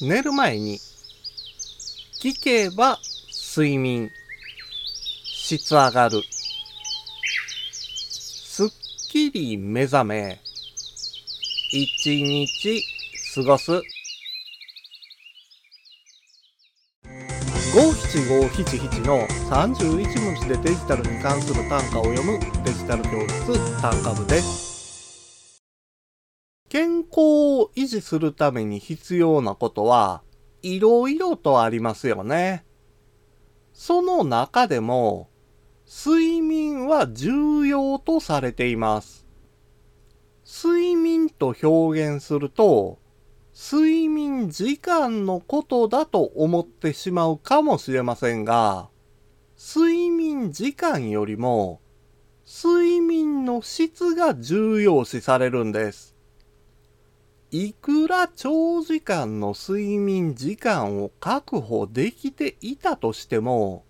寝る前に聞けば睡眠質上がるすっきり目覚め一日過ごす五七五七七の31文字でデジタルに関する単価を読むデジタル教室単価部です。健康を維持するために必要なことはいろいろとありますよね。その中でも睡眠は重要とされています。睡眠と表現すると睡眠時間のことだと思ってしまうかもしれませんが、睡眠時間よりも、睡眠の質が重要視されるんです。いくら長時間の睡眠時間を確保できていたとしても、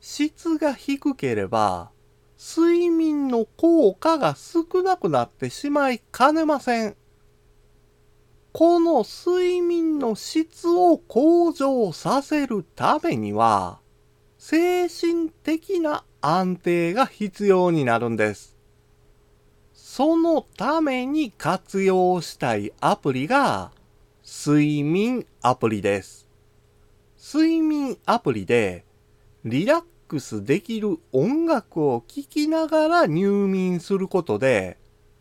質が低ければ、睡眠の効果が少なくなってしまいかねません。この睡眠の質を向上させるためには、精神的な安定が必要になるんです。そのために活用したいアプリが、睡眠アプリです。睡眠アプリで、リラックスできる音楽を聴きながら入眠することで、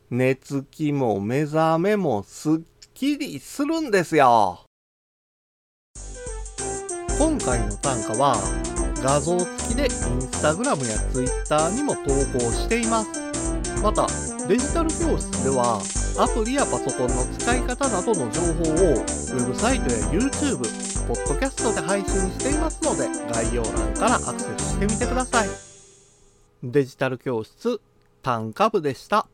寝つきも目覚めもすっきりするんですよ。今回の単価は画像付きでインスタグラムやツイッターにも投稿しています。また、デジタル教室ではアプリやパソコンの使い方などの情報をウェブサイトや YouTube、ポッドキャストで配信していますので概要欄からアクセスしてみてください。デジタル教室単価部でした。